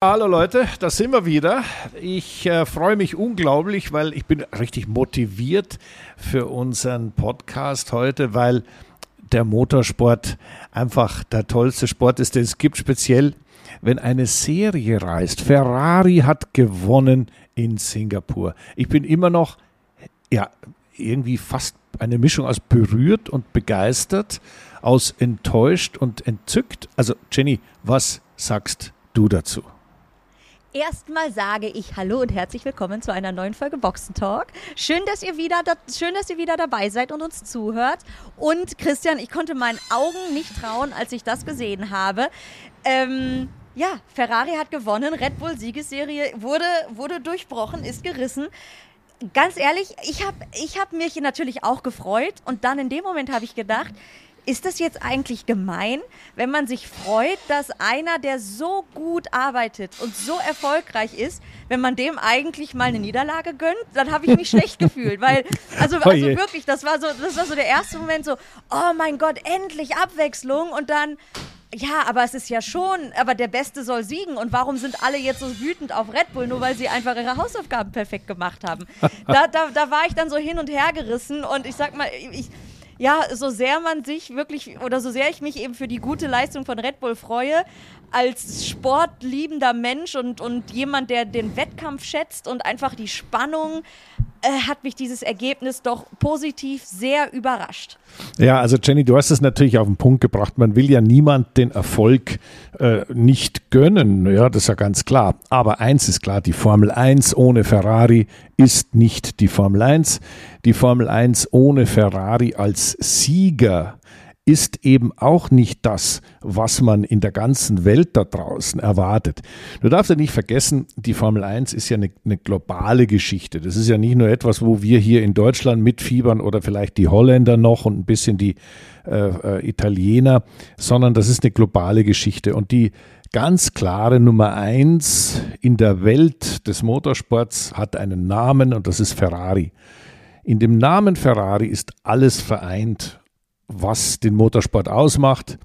Hallo Leute, da sind wir wieder. Ich äh, freue mich unglaublich, weil ich bin richtig motiviert für unseren Podcast heute, weil der Motorsport einfach der tollste Sport ist, den es gibt, speziell wenn eine Serie reist. Ferrari hat gewonnen in Singapur. Ich bin immer noch, ja, irgendwie fast eine Mischung aus berührt und begeistert, aus enttäuscht und entzückt. Also Jenny, was sagst du dazu? Erstmal sage ich Hallo und herzlich willkommen zu einer neuen Folge Boxen Talk. Schön, dass ihr wieder, da, schön, dass ihr wieder dabei seid und uns zuhört. Und Christian, ich konnte meinen Augen nicht trauen, als ich das gesehen habe. Ähm, ja, Ferrari hat gewonnen, Red Bull Siegesserie wurde, wurde durchbrochen, ist gerissen. Ganz ehrlich, ich habe ich hab mich natürlich auch gefreut und dann in dem Moment habe ich gedacht, ist das jetzt eigentlich gemein, wenn man sich freut, dass einer, der so gut arbeitet und so erfolgreich ist, wenn man dem eigentlich mal eine Niederlage gönnt, dann habe ich mich schlecht gefühlt, weil also, oh also wirklich, das war so das war so der erste Moment so, oh mein Gott, endlich Abwechslung und dann ja, aber es ist ja schon, aber der Beste soll siegen. Und warum sind alle jetzt so wütend auf Red Bull, nur weil sie einfach ihre Hausaufgaben perfekt gemacht haben? Da, da, da war ich dann so hin und her gerissen und ich sag mal, ich, ja, so sehr man sich wirklich oder so sehr ich mich eben für die gute Leistung von Red Bull freue, als sportliebender Mensch und, und jemand, der den Wettkampf schätzt und einfach die Spannung, äh, hat mich dieses Ergebnis doch positiv sehr überrascht. Ja, also Jenny, du hast es natürlich auf den Punkt gebracht. Man will ja niemand den Erfolg äh, nicht gönnen. Ja, das ist ja ganz klar. Aber eins ist klar, die Formel 1 ohne Ferrari ist nicht die Formel 1. Die Formel 1 ohne Ferrari als Sieger ist eben auch nicht das, was man in der ganzen Welt da draußen erwartet. Du darfst ja nicht vergessen, die Formel 1 ist ja eine, eine, globale Geschichte. Das ist ja nicht nur etwas, wo wir hier in Deutschland mitfiebern oder vielleicht die Holländer noch und ein bisschen die äh, äh, Italiener, sondern das ist eine globale Geschichte. Und die ganz klare Nummer eins in der Welt des Motorsports hat einen Namen und das ist Ferrari. In dem Namen Ferrari ist alles vereint was den Motorsport ausmacht.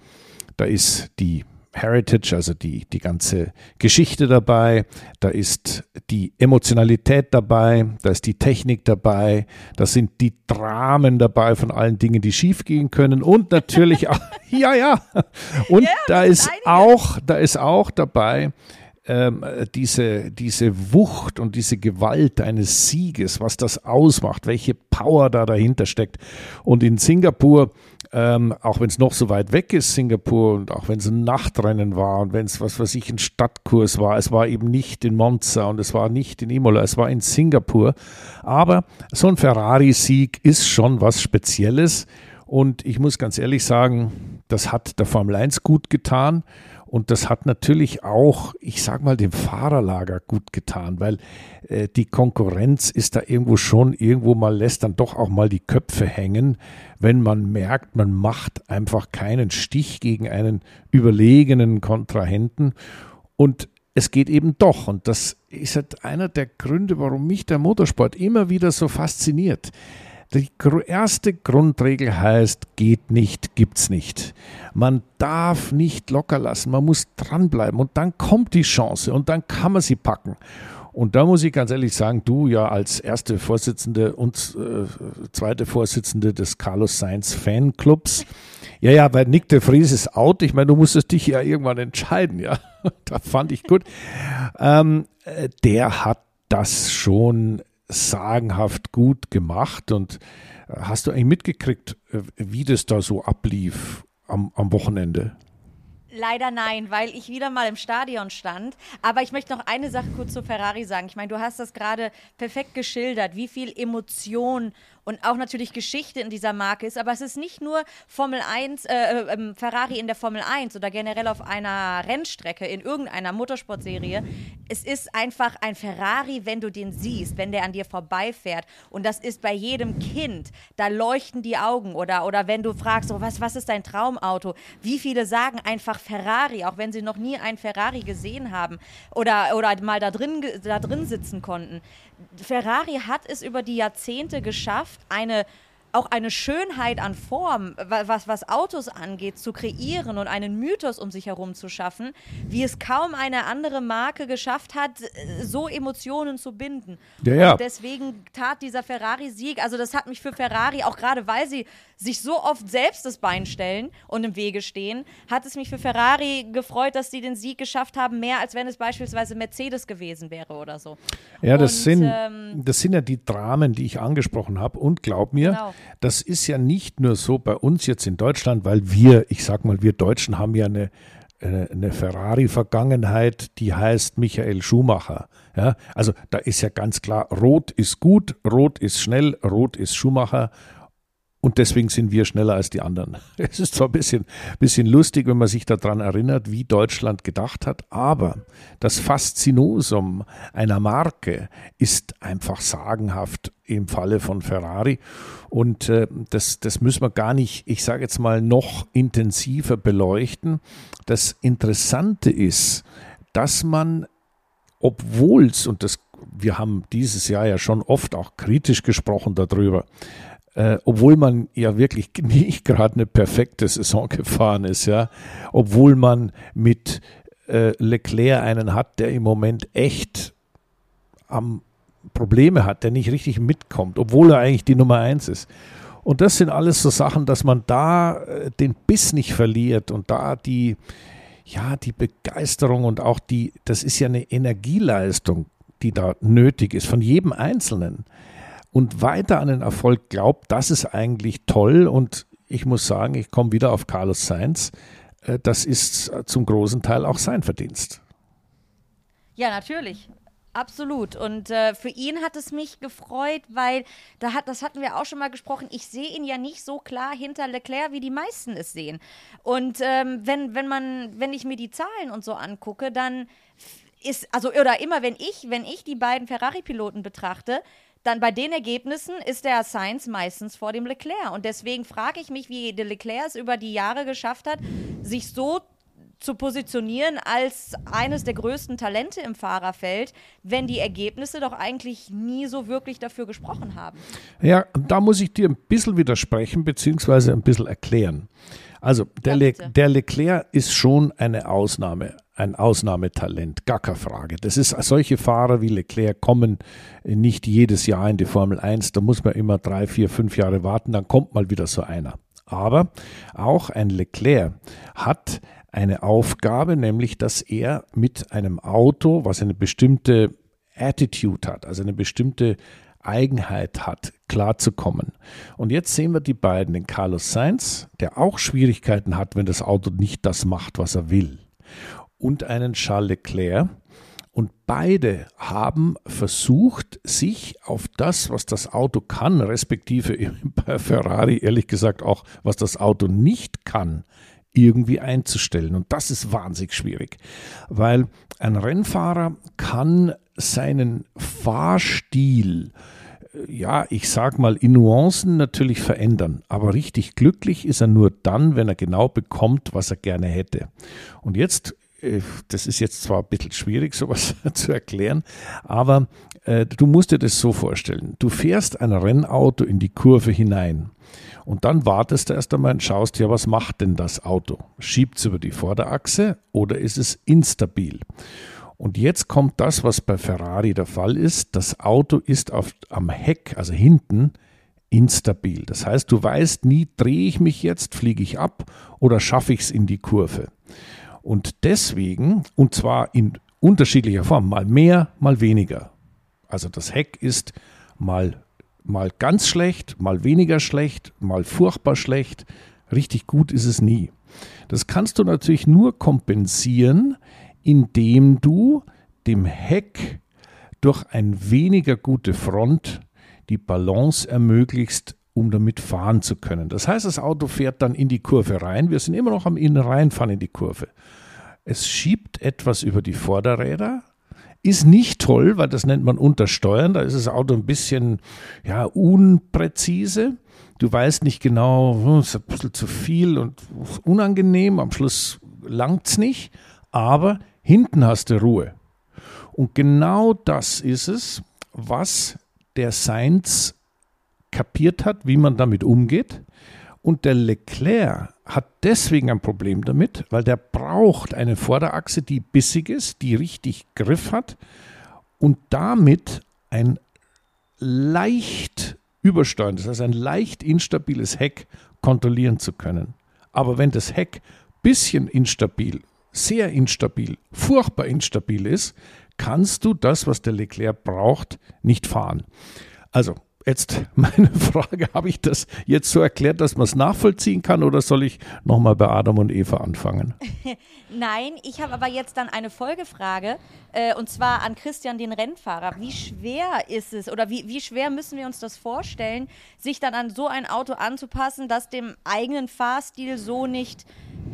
Da ist die Heritage, also die, die ganze Geschichte dabei, da ist die Emotionalität dabei, da ist die Technik dabei, da sind die Dramen dabei von allen Dingen, die schiefgehen können. Und natürlich auch, ja, ja, und yeah, da ist auch, da ist auch dabei ähm, diese, diese Wucht und diese Gewalt eines Sieges, was das ausmacht, welche Power da dahinter steckt. Und in Singapur, ähm, auch wenn es noch so weit weg ist, Singapur, und auch wenn es ein Nachtrennen war und wenn es, was weiß ich, ein Stadtkurs war, es war eben nicht in Monza und es war nicht in Imola, es war in Singapur. Aber so ein Ferrari-Sieg ist schon was Spezielles. Und ich muss ganz ehrlich sagen, das hat der Formel 1 gut getan. Und das hat natürlich auch, ich sag mal, dem Fahrerlager gut getan, weil äh, die Konkurrenz ist da irgendwo schon, irgendwo mal lässt dann doch auch mal die Köpfe hängen, wenn man merkt, man macht einfach keinen Stich gegen einen überlegenen Kontrahenten. Und es geht eben doch. Und das ist halt einer der Gründe, warum mich der Motorsport immer wieder so fasziniert. Die erste Grundregel heißt, geht nicht, gibt's nicht. Man darf nicht locker lassen, man muss dranbleiben und dann kommt die Chance und dann kann man sie packen. Und da muss ich ganz ehrlich sagen, du ja als erste Vorsitzende und äh, zweite Vorsitzende des Carlos Sainz Fanclubs, ja, ja, weil Nick de Vries ist out. Ich meine, du musstest dich ja irgendwann entscheiden, ja. da fand ich gut. Ähm, äh, der hat das schon sagenhaft gut gemacht. Und äh, hast du eigentlich mitgekriegt, äh, wie das da so ablief am, am Wochenende? Leider nein, weil ich wieder mal im Stadion stand. Aber ich möchte noch eine Sache kurz zu Ferrari sagen. Ich meine, du hast das gerade perfekt geschildert, wie viel Emotion und auch natürlich Geschichte in dieser Marke ist. Aber es ist nicht nur Formel 1, äh, äh, ähm, Ferrari in der Formel 1 oder generell auf einer Rennstrecke in irgendeiner Motorsportserie. Es ist einfach ein Ferrari, wenn du den siehst, wenn der an dir vorbeifährt. Und das ist bei jedem Kind. Da leuchten die Augen. Oder, oder wenn du fragst, so, was, was ist dein Traumauto? Wie viele sagen einfach Ferrari, auch wenn sie noch nie einen Ferrari gesehen haben oder, oder mal da drin, da drin sitzen konnten. Ferrari hat es über die Jahrzehnte geschafft, eine auch eine Schönheit an Form, was, was Autos angeht, zu kreieren und einen Mythos um sich herum zu schaffen, wie es kaum eine andere Marke geschafft hat, so Emotionen zu binden. Ja, ja. Und deswegen tat dieser Ferrari-Sieg, also das hat mich für Ferrari, auch gerade weil sie sich so oft selbst das Bein stellen und im Wege stehen, hat es mich für Ferrari gefreut, dass sie den Sieg geschafft haben, mehr als wenn es beispielsweise Mercedes gewesen wäre oder so. Ja, das, und, sind, ähm, das sind ja die Dramen, die ich angesprochen habe. Und glaub mir, genau. das ist ja nicht nur so bei uns jetzt in Deutschland, weil wir, ich sag mal, wir Deutschen haben ja eine, eine, Ferrari-Vergangenheit, die heißt Michael Schumacher. Ja, also da ist ja ganz klar, Rot ist gut, Rot ist schnell, Rot ist Schumacher und deswegen sind wir schneller als die anderen. Es ist zwar ein bisschen, bisschen lustig, wenn man sich daran erinnert, wie Deutschland gedacht hat, aber das Faszinosum einer Marke ist einfach sagenhaft im Falle von Ferrari. Und äh, das, das müssen wir gar nicht, ich sage jetzt mal, noch intensiver beleuchten. Das Interessante ist, dass man, obwohl es, und das, wir haben dieses Jahr ja schon oft auch kritisch gesprochen darüber, äh, obwohl man ja wirklich nicht gerade eine perfekte Saison gefahren ist, ja, obwohl man mit äh, Leclerc einen hat, der im Moment echt am Probleme hat, der nicht richtig mitkommt, obwohl er eigentlich die Nummer eins ist. Und das sind alles so Sachen, dass man da äh, den Biss nicht verliert und da die, ja, die Begeisterung und auch die, das ist ja eine Energieleistung, die da nötig ist von jedem Einzelnen und weiter an den Erfolg glaubt, das ist eigentlich toll. Und ich muss sagen, ich komme wieder auf Carlos Sainz. Äh, das ist zum großen Teil auch sein Verdienst. Ja, natürlich. Absolut. Und äh, für ihn hat es mich gefreut, weil da hat, das hatten wir auch schon mal gesprochen. Ich sehe ihn ja nicht so klar hinter Leclerc, wie die meisten es sehen. Und ähm, wenn, wenn man, wenn ich mir die Zahlen und so angucke, dann ist, also, oder immer wenn ich, wenn ich die beiden Ferrari-Piloten betrachte, dann bei den Ergebnissen ist der Sainz meistens vor dem Leclerc. Und deswegen frage ich mich, wie der Leclerc es über die Jahre geschafft hat, sich so zu positionieren als eines der größten Talente im Fahrerfeld, wenn die Ergebnisse doch eigentlich nie so wirklich dafür gesprochen haben. Ja, da muss ich dir ein bisschen widersprechen, beziehungsweise ein bisschen erklären. Also der, Le der Leclerc ist schon eine Ausnahme, ein Ausnahmetalent, gar keine Frage. Das ist solche Fahrer wie Leclerc kommen nicht jedes Jahr in die Formel 1. Da muss man immer drei, vier, fünf Jahre warten, dann kommt mal wieder so einer. Aber auch ein Leclerc hat eine Aufgabe, nämlich dass er mit einem Auto, was eine bestimmte Attitude hat, also eine bestimmte Eigenheit hat, klarzukommen. Und jetzt sehen wir die beiden, den Carlos Sainz, der auch Schwierigkeiten hat, wenn das Auto nicht das macht, was er will, und einen Charles Leclerc. Und beide haben versucht, sich auf das, was das Auto kann, respektive bei Ferrari ehrlich gesagt auch, was das Auto nicht kann, irgendwie einzustellen. Und das ist wahnsinnig schwierig, weil ein Rennfahrer kann seinen Fahrstil, äh, ja, ich sag mal, in Nuancen natürlich verändern. Aber richtig glücklich ist er nur dann, wenn er genau bekommt, was er gerne hätte. Und jetzt das ist jetzt zwar ein bisschen schwierig, sowas zu erklären, aber äh, du musst dir das so vorstellen. Du fährst ein Rennauto in die Kurve hinein und dann wartest du erst einmal und schaust, ja, was macht denn das Auto? Schiebt es über die Vorderachse oder ist es instabil? Und jetzt kommt das, was bei Ferrari der Fall ist. Das Auto ist auf, am Heck, also hinten, instabil. Das heißt, du weißt nie, drehe ich mich jetzt, fliege ich ab oder schaffe ich es in die Kurve. Und deswegen, und zwar in unterschiedlicher Form, mal mehr, mal weniger. Also das Heck ist mal, mal ganz schlecht, mal weniger schlecht, mal furchtbar schlecht. Richtig gut ist es nie. Das kannst du natürlich nur kompensieren, indem du dem Heck durch eine weniger gute Front die Balance ermöglicht, um damit fahren zu können. Das heißt, das Auto fährt dann in die Kurve rein. Wir sind immer noch am Innen reinfahren in die Kurve. Es schiebt etwas über die Vorderräder, ist nicht toll, weil das nennt man Untersteuern. Da ist das Auto ein bisschen ja, unpräzise. Du weißt nicht genau, hm, es ist ein bisschen zu viel und unangenehm. Am Schluss langt es nicht. Aber Hinten hast du Ruhe. Und genau das ist es, was der Sainz kapiert hat, wie man damit umgeht. Und der Leclerc hat deswegen ein Problem damit, weil der braucht eine Vorderachse, die bissig ist, die richtig Griff hat und damit ein leicht übersteuerndes, also ein leicht instabiles Heck kontrollieren zu können. Aber wenn das Heck bisschen instabil, sehr instabil, furchtbar instabil ist, kannst du das, was der Leclerc braucht, nicht fahren. Also Jetzt meine Frage, habe ich das jetzt so erklärt, dass man es nachvollziehen kann oder soll ich nochmal bei Adam und Eva anfangen? Nein, ich habe aber jetzt dann eine Folgefrage äh, und zwar an Christian, den Rennfahrer. Wie schwer ist es oder wie, wie schwer müssen wir uns das vorstellen, sich dann an so ein Auto anzupassen, das dem eigenen Fahrstil so nicht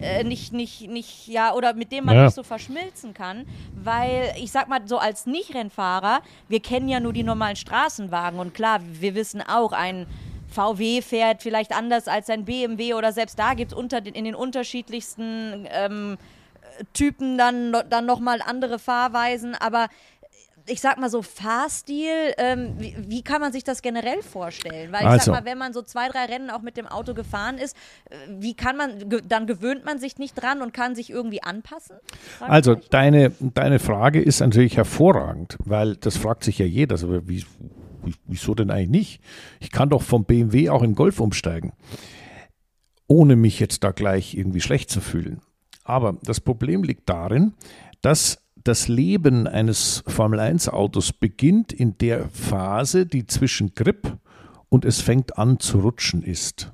äh, nicht, nicht, nicht, ja, oder mit dem man ja. nicht so verschmilzen kann. Weil ich sag mal, so als Nicht-Rennfahrer, wir kennen ja nur die normalen Straßenwagen und klar, wir wissen auch, ein VW fährt vielleicht anders als ein BMW oder selbst da gibt es unter in den unterschiedlichsten ähm, Typen dann, dann nochmal andere Fahrweisen, aber ich sag mal so Fahrstil, ähm, wie, wie, kann man sich das generell vorstellen? Weil ich also. sag mal, wenn man so zwei, drei Rennen auch mit dem Auto gefahren ist, äh, wie kann man, dann gewöhnt man sich nicht dran und kann sich irgendwie anpassen? Also deine, deine Frage ist natürlich hervorragend, weil das fragt sich ja jeder, also wie, wieso denn eigentlich nicht? Ich kann doch vom BMW auch in Golf umsteigen, ohne mich jetzt da gleich irgendwie schlecht zu fühlen. Aber das Problem liegt darin, dass das Leben eines Formel-1-Autos beginnt in der Phase, die zwischen Grip und es fängt an zu rutschen ist.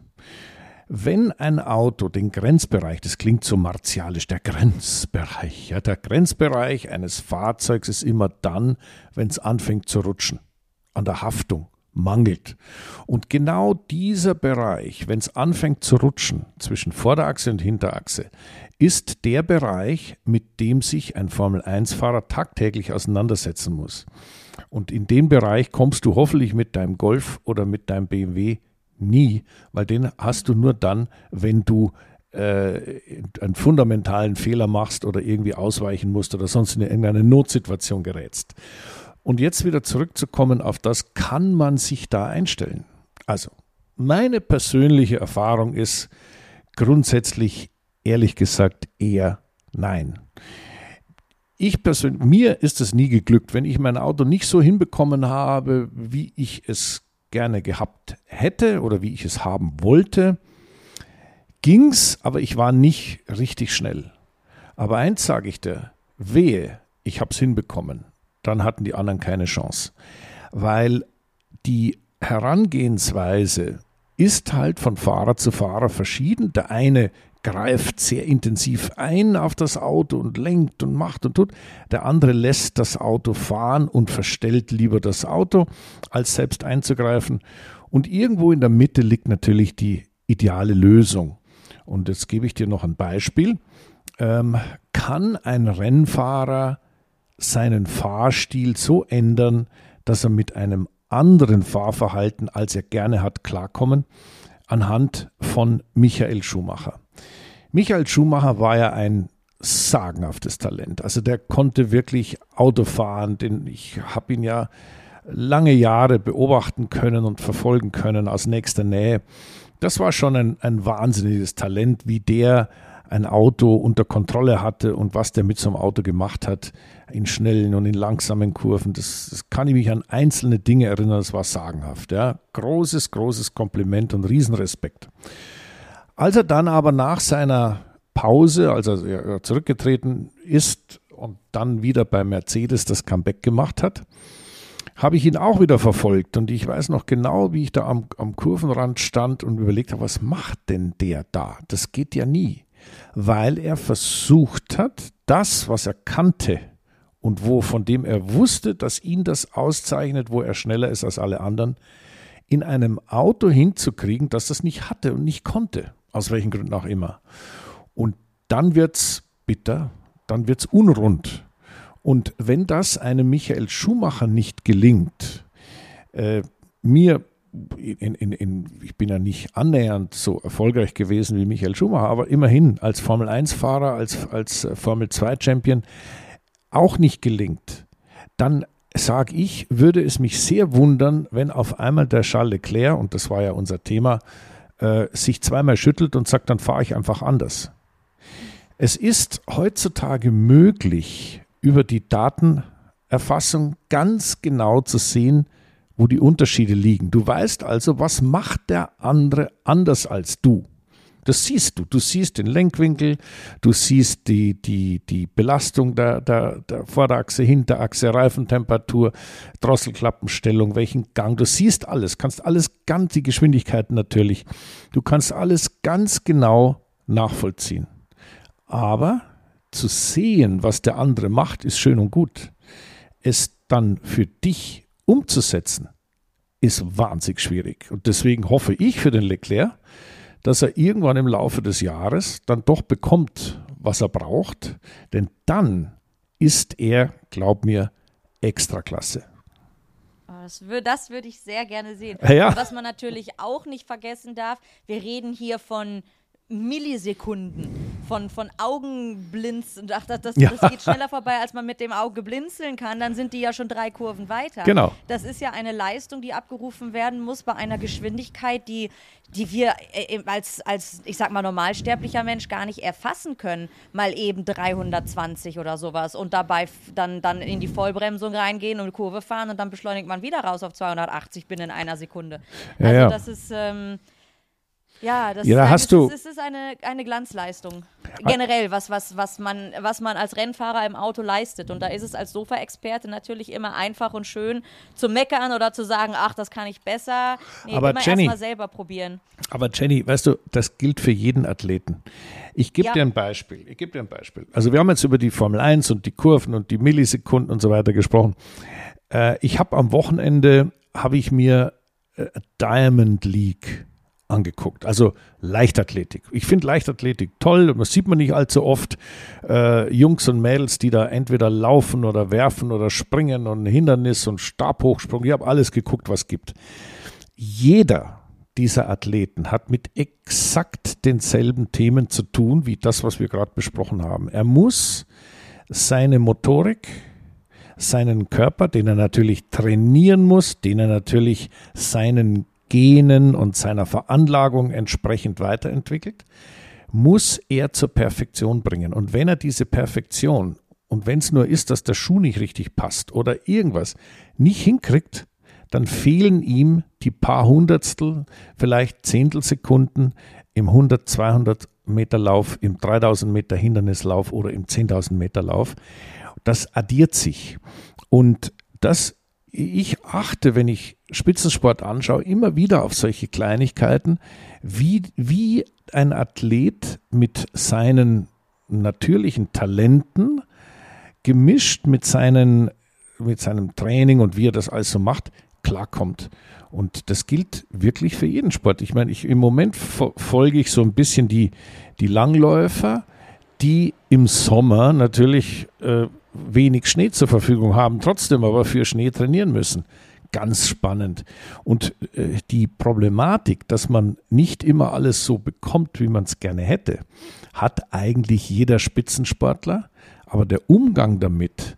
Wenn ein Auto den Grenzbereich, das klingt so martialisch, der Grenzbereich, ja, der Grenzbereich eines Fahrzeugs ist immer dann, wenn es anfängt zu rutschen, an der Haftung mangelt. Und genau dieser Bereich, wenn es anfängt zu rutschen zwischen Vorderachse und Hinterachse, ist der Bereich, mit dem sich ein Formel-1-Fahrer tagtäglich auseinandersetzen muss. Und in den Bereich kommst du hoffentlich mit deinem Golf oder mit deinem BMW nie, weil den hast du nur dann, wenn du äh, einen fundamentalen Fehler machst oder irgendwie ausweichen musst oder sonst in irgendeine Notsituation gerätst. Und jetzt wieder zurückzukommen auf das, kann man sich da einstellen? Also, meine persönliche Erfahrung ist grundsätzlich ehrlich gesagt eher nein. Ich persönlich, mir ist es nie geglückt, wenn ich mein Auto nicht so hinbekommen habe, wie ich es gerne gehabt hätte oder wie ich es haben wollte, ging's, aber ich war nicht richtig schnell. Aber eins sage ich dir, wehe, ich habe es hinbekommen, dann hatten die anderen keine Chance, weil die Herangehensweise ist halt von Fahrer zu Fahrer verschieden. Der eine greift sehr intensiv ein auf das Auto und lenkt und macht und tut. Der andere lässt das Auto fahren und verstellt lieber das Auto, als selbst einzugreifen. Und irgendwo in der Mitte liegt natürlich die ideale Lösung. Und jetzt gebe ich dir noch ein Beispiel. Ähm, kann ein Rennfahrer seinen Fahrstil so ändern, dass er mit einem anderen Fahrverhalten, als er gerne hat, klarkommen? Anhand von Michael Schumacher. Michael Schumacher war ja ein sagenhaftes Talent. Also der konnte wirklich Auto fahren, denn ich habe ihn ja lange Jahre beobachten können und verfolgen können aus nächster Nähe. Das war schon ein, ein wahnsinniges Talent, wie der ein Auto unter Kontrolle hatte und was der mit so einem Auto gemacht hat, in schnellen und in langsamen Kurven. Das, das kann ich mich an einzelne Dinge erinnern, das war sagenhaft. Ja. Großes, großes Kompliment und Riesenrespekt. Als er dann aber nach seiner Pause, als er zurückgetreten ist und dann wieder bei Mercedes das Comeback gemacht hat, habe ich ihn auch wieder verfolgt. Und ich weiß noch genau, wie ich da am, am Kurvenrand stand und überlegt habe, was macht denn der da? Das geht ja nie. Weil er versucht hat, das, was er kannte und wo, von dem er wusste, dass ihn das auszeichnet, wo er schneller ist als alle anderen, in einem Auto hinzukriegen, das das nicht hatte und nicht konnte aus welchen Gründen auch immer. Und dann wird es bitter, dann wird es unrund. Und wenn das einem Michael Schumacher nicht gelingt, äh, mir, in, in, in, ich bin ja nicht annähernd so erfolgreich gewesen wie Michael Schumacher, aber immerhin als Formel-1-Fahrer, als, als Formel-2-Champion auch nicht gelingt, dann sage ich, würde es mich sehr wundern, wenn auf einmal der Charles Leclerc, und das war ja unser Thema, äh, sich zweimal schüttelt und sagt, dann fahre ich einfach anders. Es ist heutzutage möglich, über die Datenerfassung ganz genau zu sehen, wo die Unterschiede liegen. Du weißt also, was macht der andere anders als du. Das siehst du. Du siehst den Lenkwinkel, du siehst die, die, die Belastung der, der, der Vorderachse, Hinterachse, Reifentemperatur, Drosselklappenstellung, welchen Gang. Du siehst alles, kannst alles ganz, die Geschwindigkeiten natürlich. Du kannst alles ganz genau nachvollziehen. Aber zu sehen, was der andere macht, ist schön und gut. Es dann für dich umzusetzen, ist wahnsinnig schwierig. Und deswegen hoffe ich für den Leclerc, dass er irgendwann im Laufe des Jahres dann doch bekommt, was er braucht. Denn dann ist er, glaub mir, Extraklasse. Oh, das, das würde ich sehr gerne sehen. Ja. Was man natürlich auch nicht vergessen darf, wir reden hier von Millisekunden von, von Augenblinz und ach, das, das, ja. das, geht schneller vorbei, als man mit dem Auge blinzeln kann, dann sind die ja schon drei Kurven weiter. Genau. Das ist ja eine Leistung, die abgerufen werden muss bei einer Geschwindigkeit, die, die wir äh, als, als, ich sag mal, normalsterblicher Mensch gar nicht erfassen können. Mal eben 320 oder sowas und dabei dann, dann in die Vollbremsung reingehen und Kurve fahren und dann beschleunigt man wieder raus auf 280 binnen einer Sekunde. Ja, also ja. das ist. Ähm, ja, das, ja, da hast ist, du es ist eine, eine Glanzleistung. Generell, was, was, was, man, was man als Rennfahrer im Auto leistet. Und da ist es als Sofa-Experte natürlich immer einfach und schön zu meckern oder zu sagen, ach, das kann ich besser. Nee, aber immer Jenny, erstmal selber probieren. Aber Jenny, weißt du, das gilt für jeden Athleten. Ich gebe Ja. dir ein Beispiel. Ich gebe dir ein Beispiel. Also wir haben jetzt über die Formel 1 und die Kurven und die Millisekunden und so weiter gesprochen. Äh, ich habe am Wochenende, habe ich mir äh, Diamond League angeguckt. Also Leichtathletik. Ich finde Leichtathletik toll, das sieht man nicht allzu oft. Äh, Jungs und Mädels, die da entweder laufen oder werfen oder springen und Hindernis und Stabhochsprung. Ich habe alles geguckt, was gibt. Jeder dieser Athleten hat mit exakt denselben Themen zu tun, wie das, was wir gerade besprochen haben. Er muss seine Motorik, seinen Körper, den er natürlich trainieren muss, den er natürlich seinen Genen und seiner Veranlagung entsprechend weiterentwickelt, muss er zur Perfektion bringen. Und wenn er diese Perfektion, und wenn es nur ist, dass der Schuh nicht richtig passt oder irgendwas, nicht hinkriegt, dann fehlen ihm die paar Hundertstel, vielleicht Zehntelsekunden im 100, 200 Meter Lauf, im 3000 Meter Hindernislauf oder im 10.000 Meter Lauf. Das addiert sich. Und das, ich achte, wenn ich Spitzensport anschaue, immer wieder auf solche Kleinigkeiten, wie, wie ein Athlet mit seinen natürlichen Talenten gemischt mit, seinen, mit seinem Training und wie er das alles so macht, klarkommt. Und das gilt wirklich für jeden Sport. Ich meine, ich, im Moment fo- folge ich so ein bisschen die, die Langläufer, die im Sommer natürlich äh, wenig Schnee zur Verfügung haben, trotzdem aber für Schnee trainieren müssen. Ganz spannend. Und äh, die Problematik, dass man nicht immer alles so bekommt, wie man es gerne hätte, hat eigentlich jeder Spitzensportler. Aber der Umgang damit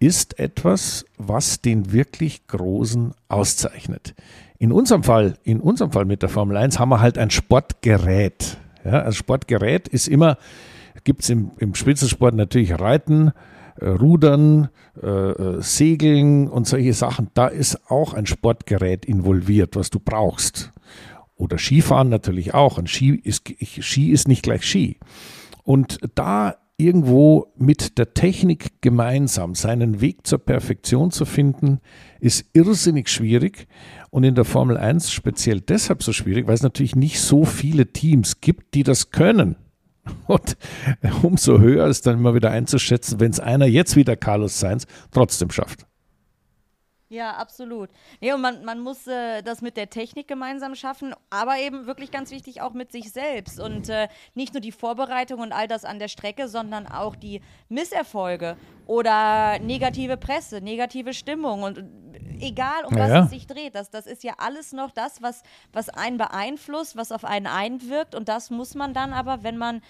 ist etwas, was den wirklich Großen auszeichnet. In unserem Fall, in unserem Fall mit der Formel 1 haben wir halt ein Sportgerät. Ja, ein Sportgerät ist immer, gibt es im, im Spitzensport natürlich Reiten, Rudern, äh, äh, Segeln und solche Sachen. Da ist auch ein Sportgerät involviert, was du brauchst. Oder Skifahren natürlich auch. Ein Ski ist, Ski ist nicht gleich Ski. Und da irgendwo mit der Technik gemeinsam seinen Weg zur Perfektion zu finden, ist irrsinnig schwierig und in der Formel 1 speziell deshalb so schwierig, weil es natürlich nicht so viele Teams gibt, die das können. Und umso höher ist dann immer wieder einzuschätzen, wenn es einer jetzt wieder Carlos Sainz trotzdem schafft. Ja, absolut. Nee, und man, man muss äh, das mit der Technik gemeinsam schaffen, aber eben wirklich ganz wichtig auch mit sich selbst. Und äh, nicht nur die Vorbereitung und all das an der Strecke, sondern auch die Misserfolge oder negative Presse, negative Stimmung und äh, egal um Ja, was es sich dreht. Das, das ist ja alles noch das, was, was einen beeinflusst, was auf einen einwirkt. Und das muss man dann aber, wenn man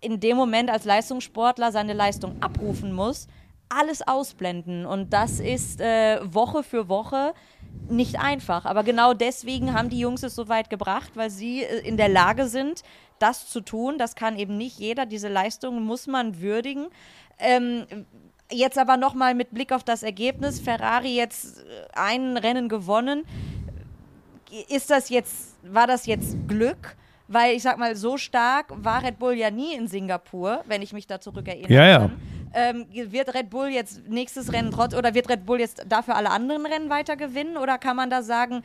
in dem Moment als Leistungssportler seine Leistung abrufen muss, alles ausblenden. Und das ist äh, Woche für Woche nicht einfach. Aber genau deswegen haben die Jungs es so weit gebracht, weil sie äh, in der Lage sind, das zu tun. Das kann eben nicht jeder. Diese Leistung muss man würdigen. Ähm, jetzt aber nochmal mit Blick auf das Ergebnis. Ferrari jetzt äh, ein Rennen gewonnen. Ist das jetzt, war das jetzt Glück? Weil ich sag mal, so stark war Red Bull ja nie in Singapur, wenn ich mich da zurückerinnere. Ja, ja. Ähm, wird Red Bull jetzt nächstes Rennen trotz oder wird Red Bull jetzt dafür alle anderen Rennen weiter gewinnen? Oder kann man da sagen,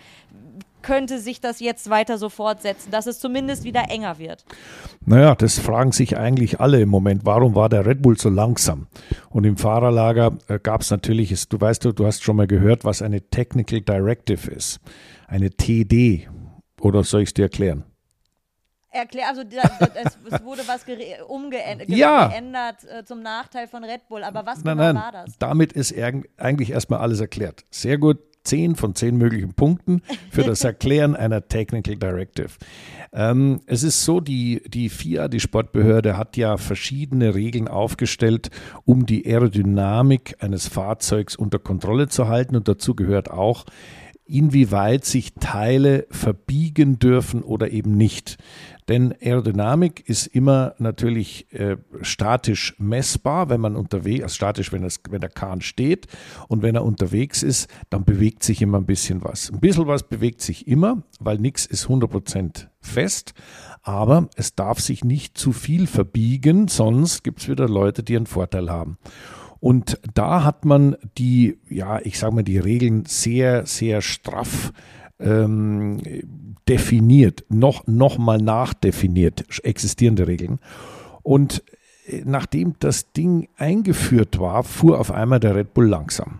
könnte sich das jetzt weiter so fortsetzen, dass es zumindest wieder enger wird? Naja, das fragen sich eigentlich alle im Moment. Warum war der Red Bull so langsam? Und im Fahrerlager äh, gab es natürlich, du weißt, du, du hast schon mal gehört, was eine Technical Directive ist. Eine TD. Oder soll ich es dir erklären? Erklär, also es, es, wurde was umgeändert ja. äh, zum Nachteil von Red Bull, aber was nein, genau nein, war das? Damit ist eigentlich erstmal alles erklärt. Sehr gut, zehn von zehn möglichen Punkten für das Erklären einer Technical Directive. Ähm, es ist so, die, die FIA, die Sportbehörde, hat ja verschiedene Regeln aufgestellt, um die Aerodynamik eines Fahrzeugs unter Kontrolle zu halten und dazu gehört auch, inwieweit sich Teile verbiegen dürfen oder eben nicht. Denn Aerodynamik ist immer natürlich äh, statisch messbar, wenn man unterwegs, also statisch, wenn, das, wenn der Kahn steht und wenn er unterwegs ist, dann bewegt sich immer ein bisschen was. Ein bisschen was bewegt sich immer, weil nichts ist 100% fest, aber es darf sich nicht zu viel verbiegen, sonst gibt es wieder Leute, die einen Vorteil haben. Und da hat man die, ja, ich sage mal, die Regeln sehr, sehr straff ähm, definiert, noch, noch mal nachdefiniert, existierende Regeln. Und äh, nachdem das Ding eingeführt war, fuhr auf einmal der Red Bull langsam.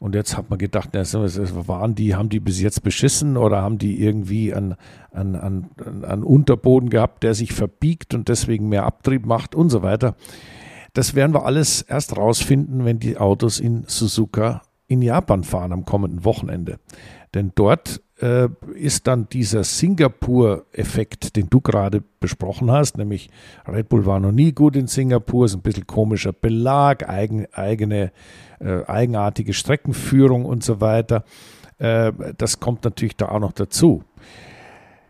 Und jetzt hat man gedacht, waren die, haben die bis jetzt beschissen oder haben die irgendwie einen, einen, einen, einen Unterboden gehabt, der sich verbiegt und deswegen mehr Abtrieb macht und so weiter. Das werden wir alles erst rausfinden, wenn die Autos in Suzuka in Japan fahren am kommenden Wochenende. Denn dort äh, ist dann dieser Singapur-Effekt, den du gerade besprochen hast, nämlich Red Bull war noch nie gut in Singapur, ist ein bisschen komischer Belag, eigen, eigene, äh, eigenartige Streckenführung und so weiter. Äh, das kommt natürlich da auch noch dazu.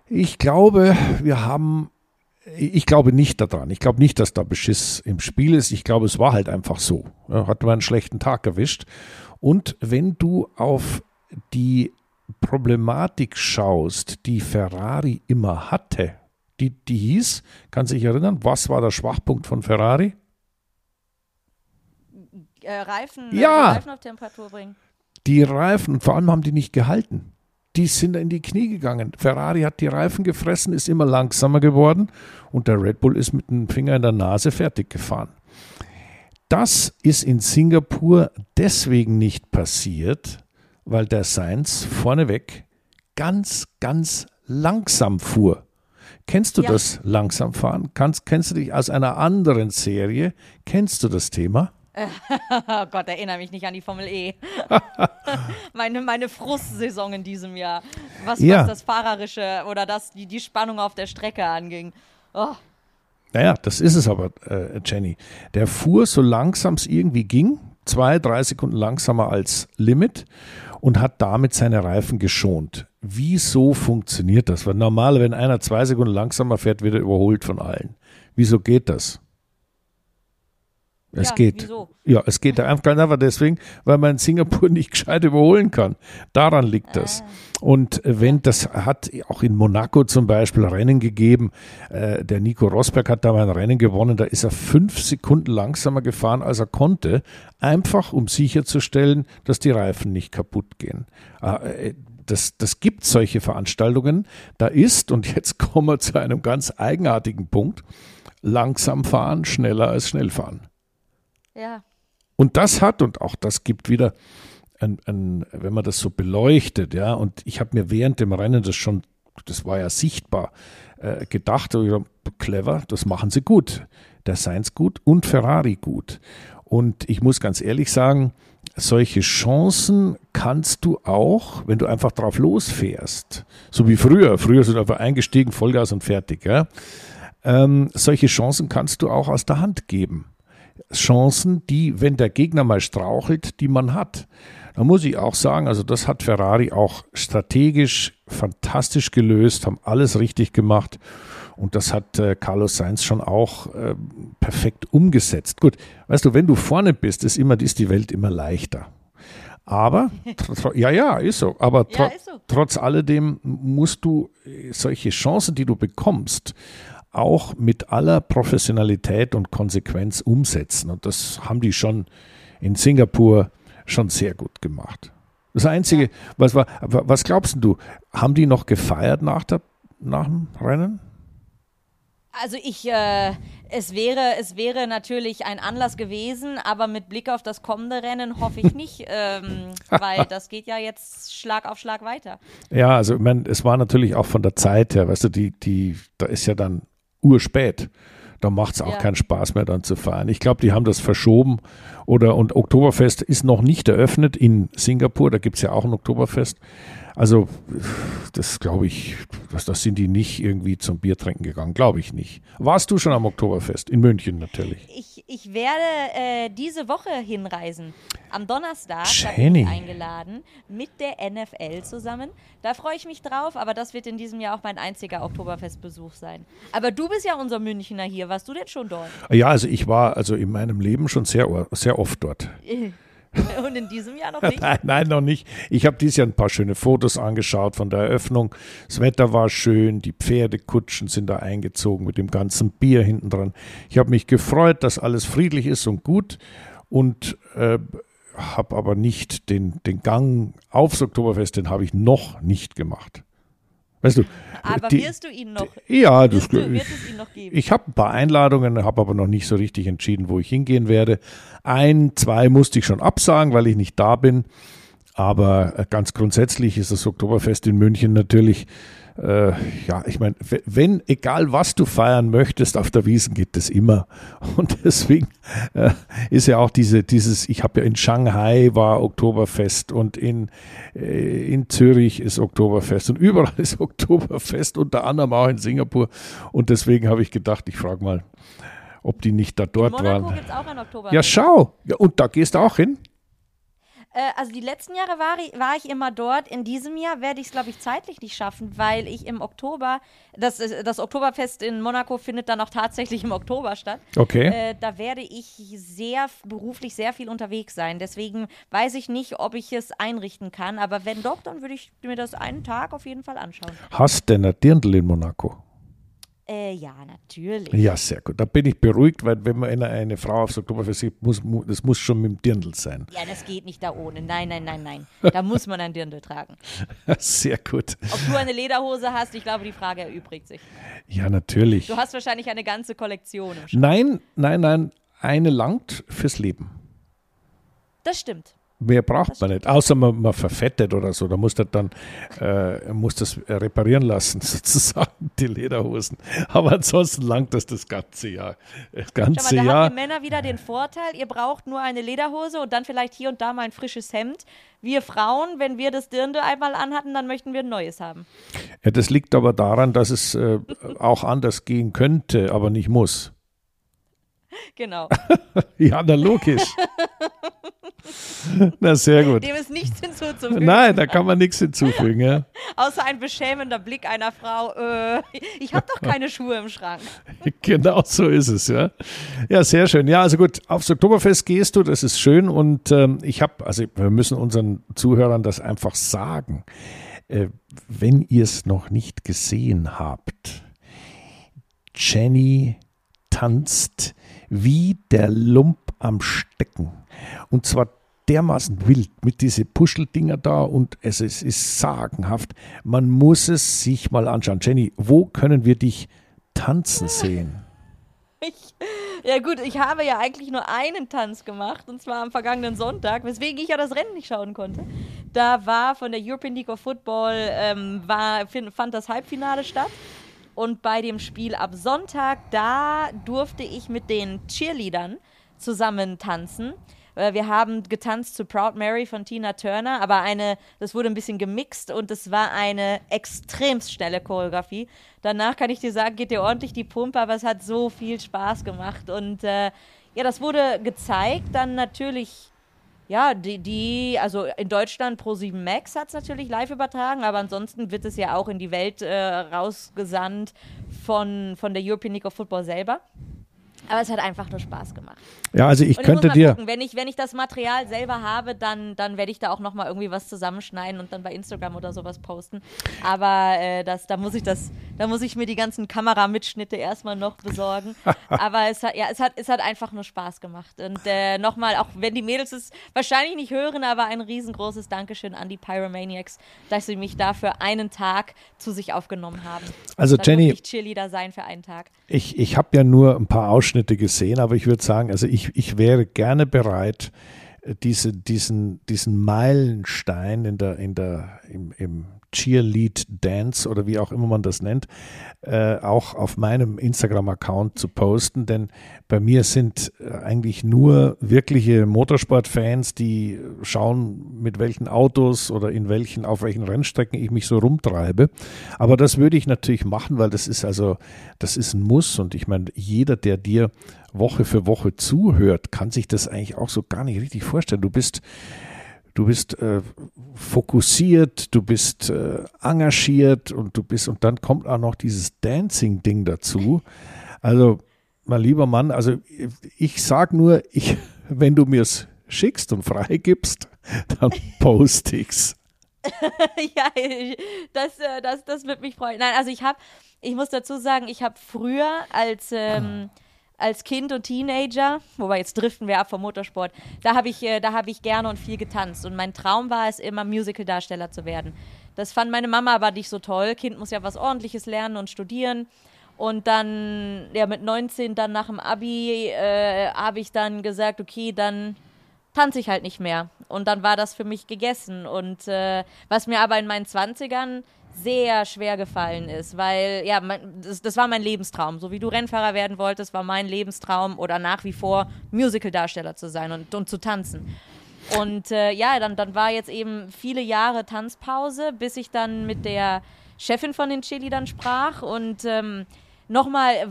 Ich glaube, wir haben ich glaube nicht daran. Ich glaube nicht, dass da Beschiss im Spiel ist. Ich glaube, es war halt einfach so. Hat man einen schlechten Tag erwischt. Und wenn du auf die Problematik schaust, die Ferrari immer hatte, die, die hieß, kann sich erinnern, was war der Schwachpunkt von Ferrari? Äh, Reifen, ja. Reifen auf Temperatur bringen. Die Reifen, vor allem haben die nicht gehalten die sind in die Knie gegangen. Ferrari hat die Reifen gefressen, ist immer langsamer geworden und der Red Bull ist mit dem Finger in der Nase fertig gefahren. Das ist in Singapur deswegen nicht passiert, weil der Sainz vorneweg ganz, ganz langsam fuhr. Kennst du ja. das Langsamfahren? Kannst, kennst du dich aus einer anderen Serie? Kennst du das Thema? oh Gott, erinnere mich nicht an die Formel E. meine, meine Frustsaison in diesem Jahr. Was, ja. was das Fahrerische oder das, die, die Spannung auf der Strecke anging. Oh. Naja, das ist es aber, äh, Jenny. Der fuhr so langsam es irgendwie ging, zwei, drei Sekunden langsamer als Limit und hat damit seine Reifen geschont. Wieso funktioniert das? Weil normal, wenn einer zwei Sekunden langsamer fährt, wird er überholt von allen. Wieso geht das? Es ja, geht. Wieso? Ja, es geht einfach, einfach deswegen, weil man in Singapur nicht gescheit überholen kann. Daran liegt das. Ah. Und wenn das hat auch in Monaco zum Beispiel Rennen gegeben, äh, der Nico Rosberg hat da mal ein Rennen gewonnen, da ist er fünf Sekunden langsamer gefahren, als er konnte, einfach um sicherzustellen, dass die Reifen nicht kaputt gehen. Äh, das, das gibt solche Veranstaltungen. Da ist, und jetzt kommen wir zu einem ganz eigenartigen Punkt, langsam fahren schneller als schnell fahren. Ja. Und das hat, und auch das gibt wieder, ein, ein, wenn man das so beleuchtet, ja, und ich habe mir während dem Rennen das schon, das war ja sichtbar, äh, gedacht, clever, das machen sie gut. Der Sainz gut und Ferrari gut. Und ich muss ganz ehrlich sagen, solche Chancen kannst du auch, wenn du einfach drauf losfährst. So wie früher. Früher sind einfach eingestiegen, Vollgas und fertig. Ja? Ähm, solche Chancen kannst du auch aus der Hand geben. Chancen, die, wenn der Gegner mal strauchelt, die man hat. Da muss ich auch sagen, also das hat Ferrari auch strategisch fantastisch gelöst, haben alles richtig gemacht. Und das hat äh, Carlos Sainz schon auch äh, perfekt umgesetzt. Gut, weißt du, wenn du vorne bist, ist immer ist die Welt immer leichter. Aber, ja, ja, ist so. Aber tro Ja, ist so. trotz alledem musst du äh, solche Chancen, die du bekommst, auch mit aller Professionalität und Konsequenz umsetzen. Und das haben die schon in Singapur schon sehr gut gemacht. Das Einzige, was war, was glaubst du, haben die noch gefeiert nach, der, nach dem Rennen? Also ich, äh, es wäre, es wäre natürlich ein Anlass gewesen, aber mit Blick auf das kommende Rennen hoffe ich nicht, ähm, weil das geht ja jetzt Schlag auf Schlag weiter. Ja, also ich meine, es war natürlich auch von der Zeit her, weißt du, die, die, da ist ja dann urspät. Da macht es auch Ja. keinen Spaß mehr dann zu feiern. Ich glaube, die haben das verschoben oder und Oktoberfest ist noch nicht eröffnet in Singapur, da gibt es ja auch ein Oktoberfest. Also, das glaube ich, das, das sind die nicht irgendwie zum Bier trinken gegangen, glaube ich nicht. Warst du schon am Oktoberfest? In München natürlich. Ich, ich werde äh, diese Woche hinreisen. Am Donnerstag bin ich eingeladen mit der NFL zusammen. Da freue ich mich drauf, aber das wird in diesem Jahr auch mein einziger Oktoberfestbesuch sein. Aber du bist ja unser Münchner hier. Warst du denn schon dort? Ja, also ich war also in meinem Leben schon sehr, sehr oft dort. Und in diesem Jahr noch nicht? Nein, nein, noch nicht. Ich habe dieses Jahr ein paar schöne Fotos angeschaut von der Eröffnung. Das Wetter war schön, die Pferdekutschen sind da eingezogen mit dem ganzen Bier hinten dran. Ich habe mich gefreut, dass alles friedlich ist und gut und äh, habe aber nicht den, den Gang aufs Oktoberfest, den habe ich noch nicht gemacht. Weißt du, Aber die- wirst du ihn noch? ja, das, du, wird es ihn noch geben? ich habe ein paar Einladungen, habe aber noch nicht so richtig entschieden, wo ich hingehen werde. Ein, zwei musste ich schon absagen, weil ich nicht da bin. Aber äh, ganz grundsätzlich ist das Oktoberfest in München natürlich, äh, ja, ich meine, wenn, egal was du feiern möchtest, auf der Wiesen geht das immer. Und deswegen äh, ist ja auch diese, dieses, ich habe ja in Shanghai war Oktoberfest und in, äh, in Zürich ist Oktoberfest und überall ist Oktoberfest, unter anderem auch in Singapur. Und deswegen habe ich gedacht, ich frage mal, ob die nicht da In dort Monaco waren. gibt es auch ein Oktoberfest. Ja, schau. Ja, und da gehst du auch hin? Äh, also die letzten Jahre war ich, war ich immer dort. In diesem Jahr werde ich es, glaube ich, zeitlich nicht schaffen, weil ich im Oktober, das, ist- das Oktoberfest in Monaco findet dann auch tatsächlich im Oktober statt. Okay. Äh, da werde ich sehr beruflich sehr viel unterwegs sein. Deswegen weiß ich nicht, ob ich es einrichten kann. Aber wenn doch, dann würde ich mir das einen Tag auf jeden Fall anschauen. Hast denn ein Dirndl in Monaco? Äh, ja, natürlich. Ja, sehr gut. Da bin ich beruhigt, weil wenn man eine, eine Frau aufs Oktoberfest sieht, muss, mu- das muss schon mit dem Dirndl sein. Ja, das geht nicht da ohne. Nein, nein, nein, nein. Da muss man ein Dirndl tragen. Sehr gut. Ob du eine Lederhose hast, ich glaube, die Frage erübrigt sich. Ja, natürlich. Du hast wahrscheinlich eine ganze Kollektion. Nein, nein, nein. Eine langt fürs Leben. Das stimmt. Mehr braucht man nicht, außer man, man verfettet oder so. Da muss das dann äh, muss das reparieren lassen, sozusagen, die Lederhosen. Aber ansonsten langt das das ganze Jahr. Das Schau ganze mal, da Jahr. haben wir Männer wieder den Vorteil, ihr braucht nur eine Lederhose und dann vielleicht hier und da mal ein frisches Hemd. Wir Frauen, wenn wir das Dirndl einmal anhatten, dann möchten wir ein neues haben. Ja, das liegt aber daran, dass es äh, auch anders gehen könnte, aber nicht muss. Genau. Ja, na logisch. na sehr gut. Dem ist nichts hinzuzufügen. Nein, da kann man nichts hinzufügen. Ja. Außer ein beschämender Blick einer Frau. Äh, ich habe doch keine Schuhe im Schrank. Genau so ist es, ja. Ja, sehr schön. Ja, also gut, aufs Oktoberfest gehst du, das ist schön und ähm, ich habe, also wir müssen unseren Zuhörern das einfach sagen. Äh, wenn ihr es noch nicht gesehen habt, Jenny tanzt wie der Lump am Stecken. Und zwar dermaßen wild mit diese Puscheldinger da und es, es ist sagenhaft. Man muss es sich mal anschauen. Jenny, wo können wir dich tanzen sehen? Ich, ja gut, ich habe ja eigentlich nur einen Tanz gemacht und zwar am vergangenen Sonntag, weswegen ich ja das Rennen nicht schauen konnte. Da war von der European League of Football ähm, war, fand das Halbfinale statt und bei dem Spiel ab Sonntag da durfte ich mit den Cheerleadern zusammen tanzen. Äh, Wir haben getanzt zu Proud Mary von Tina Turner, aber eine, das wurde ein bisschen gemixt und es war eine extremst schnelle Choreografie. Danach kann ich dir sagen, geht dir ordentlich die Pumpe, aber es hat so viel Spaß gemacht und äh, ja, das wurde gezeigt, dann natürlich ja, die, die, also in Deutschland Pro7 Max hat es natürlich live übertragen, aber ansonsten wird es ja auch in die Welt äh, rausgesandt von, von der European League of Football selber. Aber es hat einfach nur Spaß gemacht. Ja, also ich, ich könnte dir. Gucken, wenn, ich, wenn ich das Material selber habe, dann, dann werde ich da auch nochmal irgendwie was zusammenschneiden und dann bei Instagram oder sowas posten. Aber äh, das, da muss ich das, da muss ich mir die ganzen Kameramitschnitte erstmal noch besorgen. aber es hat, ja, es hat, es hat einfach nur Spaß gemacht. Und äh, nochmal, auch wenn die Mädels es wahrscheinlich nicht hören, aber ein riesengroßes Dankeschön an die Pyromaniacs, dass sie mich dafür einen Tag zu sich aufgenommen haben. Also Jenny. Ich Cheerleader sein für einen Tag. Ich, ich habe ja nur ein paar Ausschnitte Ausschnitte gesehen, aber ich würde sagen, also ich, ich wäre gerne bereit, diese, diesen, diesen Meilenstein in der, in der, im, im Cheerlead Dance oder wie auch immer man das nennt, äh, auch auf meinem Instagram-Account zu posten, denn bei mir sind äh, eigentlich nur wirkliche Motorsportfans, die schauen, mit welchen Autos oder in welchen, auf welchen Rennstrecken ich mich so rumtreibe. Aber das würde ich natürlich machen, weil das ist also, das ist ein Muss und ich meine, jeder, der dir Woche für Woche zuhört, kann sich das eigentlich auch so gar nicht richtig vorstellen. Du bist du bist äh, fokussiert, du bist äh, engagiert und du bist, und dann kommt auch noch dieses Dancing-Ding dazu. Also, mein lieber Mann, also ich sag nur, ich, wenn du mir es schickst und freigibst, dann poste ich's. ja, das, äh, das, das wird mich freuen. Nein, also ich habe, ich muss dazu sagen, ich habe früher als ähm, als Kind und Teenager, wobei jetzt driften wir ab vom Motorsport, da habe ich, äh, hab ich gerne und viel getanzt. Und mein Traum war es immer, Musical-Darsteller zu werden. Das fand meine Mama aber nicht so toll. Kind muss ja was Ordentliches lernen und studieren. Und dann, ja, mit 19, dann nach dem Abi, äh, habe ich dann gesagt, okay, dann tanze ich halt nicht mehr. Und dann war das für mich gegessen. Und äh, was mir aber in meinen 20ern sehr schwer gefallen ist, weil ja, mein, das, das, war mein Lebenstraum. So wie du Rennfahrer werden wolltest, war mein Lebenstraum oder nach wie vor Musical-Darsteller zu sein und, und zu tanzen. Und äh, ja, dann, dann war jetzt eben viele Jahre Tanzpause, bis ich dann mit der Chefin von den Chili dann sprach und ähm, Nochmal,